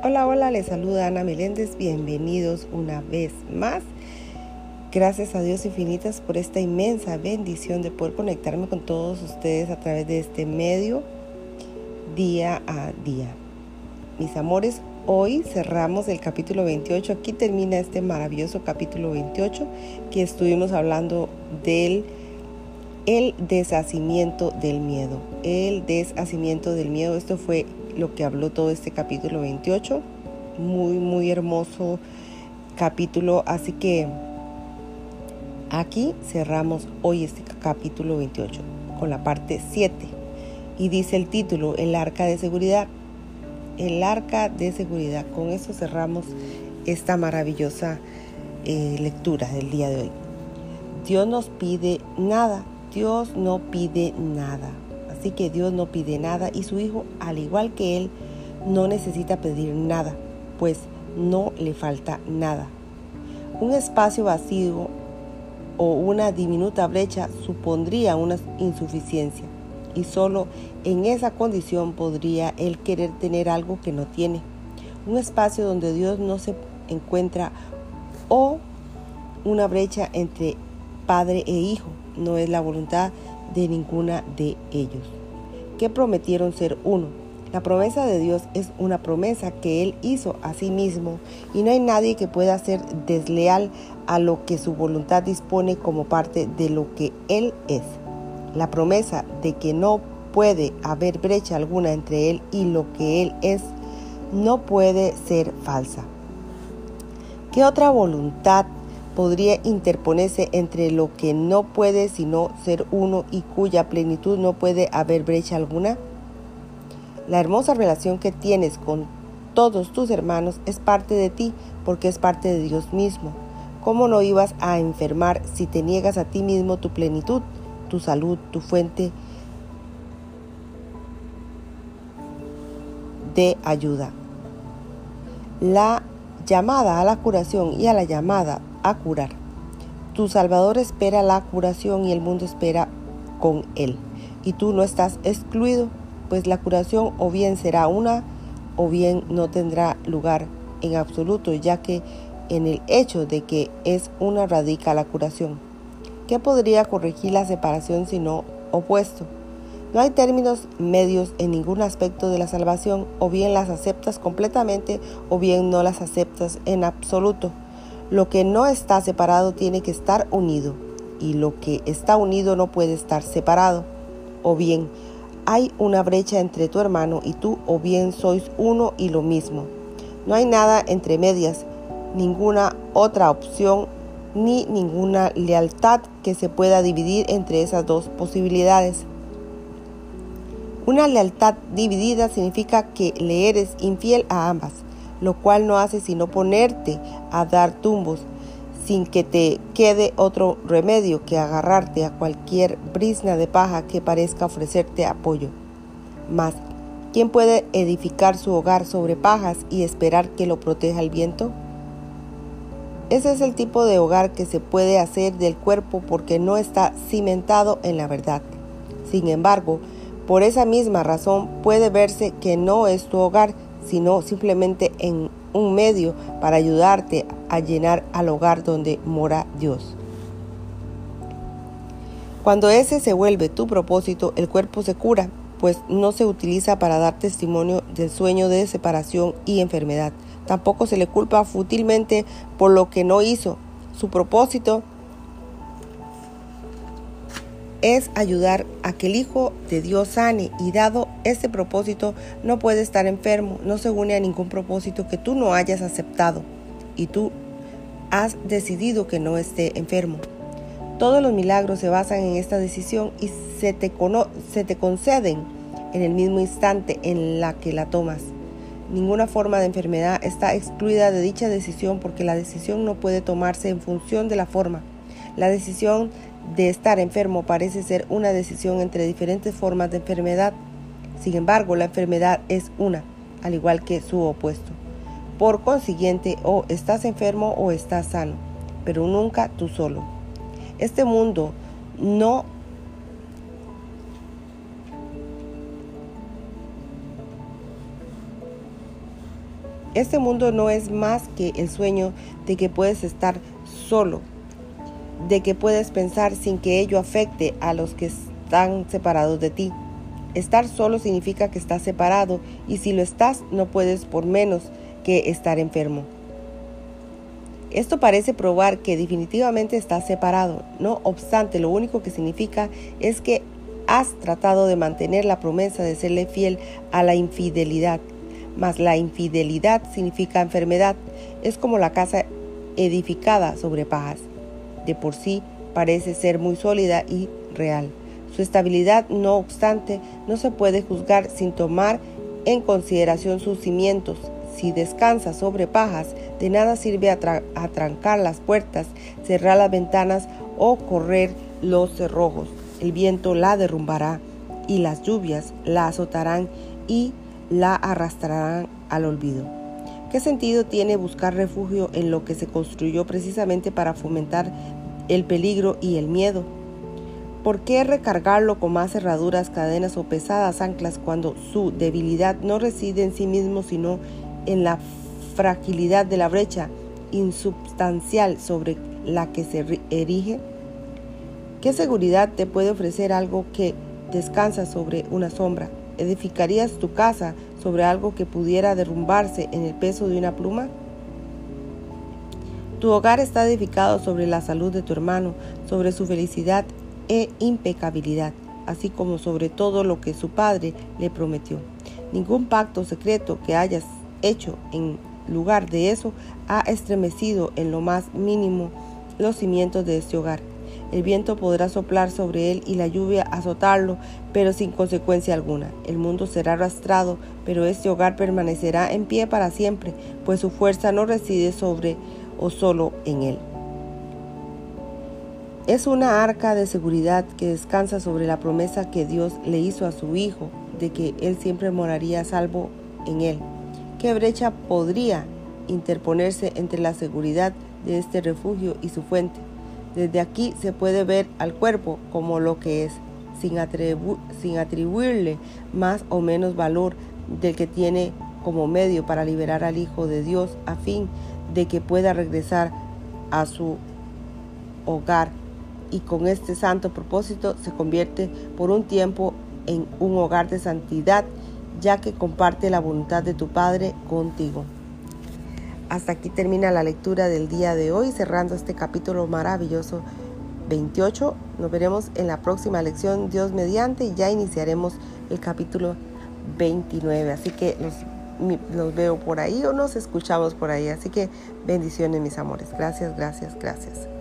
Hola, hola, les saluda Ana Meléndez. Bienvenidos una vez más. Gracias a Dios infinitas por esta inmensa bendición de poder conectarme con todos ustedes a través de este medio día a día. Mis amores, hoy cerramos el capítulo 28. Aquí termina este maravilloso capítulo 28 que estuvimos hablando del el deshacimiento del miedo. El deshacimiento del miedo. Esto fue lo que habló todo este capítulo 28. Muy, muy hermoso capítulo. Así que aquí cerramos hoy este capítulo 28 con la parte 7. Y dice el título, el arca de seguridad. El arca de seguridad. Con eso cerramos esta maravillosa eh, lectura del día de hoy. Dios nos pide nada Dios no pide nada. Así que Dios no pide nada y su Hijo, al igual que Él, no necesita pedir nada, pues no le falta nada. Un espacio vacío o una diminuta brecha supondría una insuficiencia y solo en esa condición podría Él querer tener algo que no tiene. Un espacio donde Dios no se encuentra o una brecha entre Padre e Hijo no es la voluntad de ninguna de ellos, que prometieron ser uno. La promesa de Dios es una promesa que Él hizo a sí mismo y no hay nadie que pueda ser desleal a lo que su voluntad dispone como parte de lo que Él es. La promesa de que no puede haber brecha alguna entre Él y lo que Él es no puede ser falsa. ¿Qué otra voluntad podría interponerse entre lo que no puede sino ser uno y cuya plenitud no puede haber brecha alguna? La hermosa relación que tienes con todos tus hermanos es parte de ti porque es parte de Dios mismo. ¿Cómo no ibas a enfermar si te niegas a ti mismo tu plenitud, tu salud, tu fuente de ayuda? La llamada a la curación y a la llamada a curar. Tu Salvador espera la curación y el mundo espera con él. Y tú no estás excluido, pues la curación o bien será una o bien no tendrá lugar en absoluto, ya que en el hecho de que es una radica la curación. ¿Qué podría corregir la separación sino opuesto? No hay términos medios en ningún aspecto de la salvación, o bien las aceptas completamente o bien no las aceptas en absoluto. Lo que no está separado tiene que estar unido y lo que está unido no puede estar separado. O bien hay una brecha entre tu hermano y tú o bien sois uno y lo mismo. No hay nada entre medias, ninguna otra opción ni ninguna lealtad que se pueda dividir entre esas dos posibilidades. Una lealtad dividida significa que le eres infiel a ambas lo cual no hace sino ponerte a dar tumbos sin que te quede otro remedio que agarrarte a cualquier brisna de paja que parezca ofrecerte apoyo. Mas, ¿quién puede edificar su hogar sobre pajas y esperar que lo proteja el viento? Ese es el tipo de hogar que se puede hacer del cuerpo porque no está cimentado en la verdad. Sin embargo, por esa misma razón puede verse que no es tu hogar, sino simplemente en un medio para ayudarte a llenar al hogar donde mora Dios. Cuando ese se vuelve tu propósito, el cuerpo se cura, pues no se utiliza para dar testimonio del sueño de separación y enfermedad. Tampoco se le culpa fútilmente por lo que no hizo. Su propósito es ayudar a que el Hijo de Dios sane y dado este propósito no puede estar enfermo, no se une a ningún propósito que tú no hayas aceptado y tú has decidido que no esté enfermo. Todos los milagros se basan en esta decisión y se te, se te conceden en el mismo instante en la que la tomas. Ninguna forma de enfermedad está excluida de dicha decisión porque la decisión no puede tomarse en función de la forma. La decisión de estar enfermo parece ser una decisión entre diferentes formas de enfermedad. Sin embargo, la enfermedad es una, al igual que su opuesto. Por consiguiente, o estás enfermo o estás sano, pero nunca tú solo. Este mundo no Este mundo no es más que el sueño de que puedes estar solo, de que puedes pensar sin que ello afecte a los que están separados de ti. Estar solo significa que estás separado y si lo estás no puedes por menos que estar enfermo. Esto parece probar que definitivamente estás separado. No obstante, lo único que significa es que has tratado de mantener la promesa de serle fiel a la infidelidad. Mas la infidelidad significa enfermedad. Es como la casa edificada sobre pajas. De por sí parece ser muy sólida y real. Su estabilidad, no obstante, no se puede juzgar sin tomar en consideración sus cimientos. Si descansa sobre pajas, de nada sirve atrancar las puertas, cerrar las ventanas o correr los cerrojos. El viento la derrumbará y las lluvias la azotarán y la arrastrarán al olvido. ¿Qué sentido tiene buscar refugio en lo que se construyó precisamente para fomentar el peligro y el miedo? ¿Por qué recargarlo con más cerraduras, cadenas o pesadas anclas cuando su debilidad no reside en sí mismo sino en la fragilidad de la brecha insubstancial sobre la que se erige? ¿Qué seguridad te puede ofrecer algo que descansa sobre una sombra? ¿Edificarías tu casa sobre algo que pudiera derrumbarse en el peso de una pluma? Tu hogar está edificado sobre la salud de tu hermano, sobre su felicidad e impecabilidad, así como sobre todo lo que su padre le prometió. Ningún pacto secreto que hayas hecho en lugar de eso ha estremecido en lo más mínimo los cimientos de este hogar. El viento podrá soplar sobre él y la lluvia azotarlo, pero sin consecuencia alguna. El mundo será arrastrado, pero este hogar permanecerá en pie para siempre, pues su fuerza no reside sobre o solo en él. Es una arca de seguridad que descansa sobre la promesa que Dios le hizo a su Hijo de que Él siempre moraría salvo en Él. ¿Qué brecha podría interponerse entre la seguridad de este refugio y su fuente? Desde aquí se puede ver al cuerpo como lo que es, sin, atribuirle más o menos valor del que tiene como medio para liberar al Hijo de Dios a fin de que pueda regresar a su hogar y con este santo propósito se convierte por un tiempo en un hogar de santidad, ya que comparte la voluntad de tu Padre contigo. Hasta aquí termina la lectura del día de hoy, cerrando este capítulo maravilloso 28. Nos veremos en la próxima lección, Dios mediante, y ya iniciaremos el capítulo 29. Así que los, los veo por ahí o nos escuchamos por ahí. Así que bendiciones, mis amores. Gracias, gracias, gracias.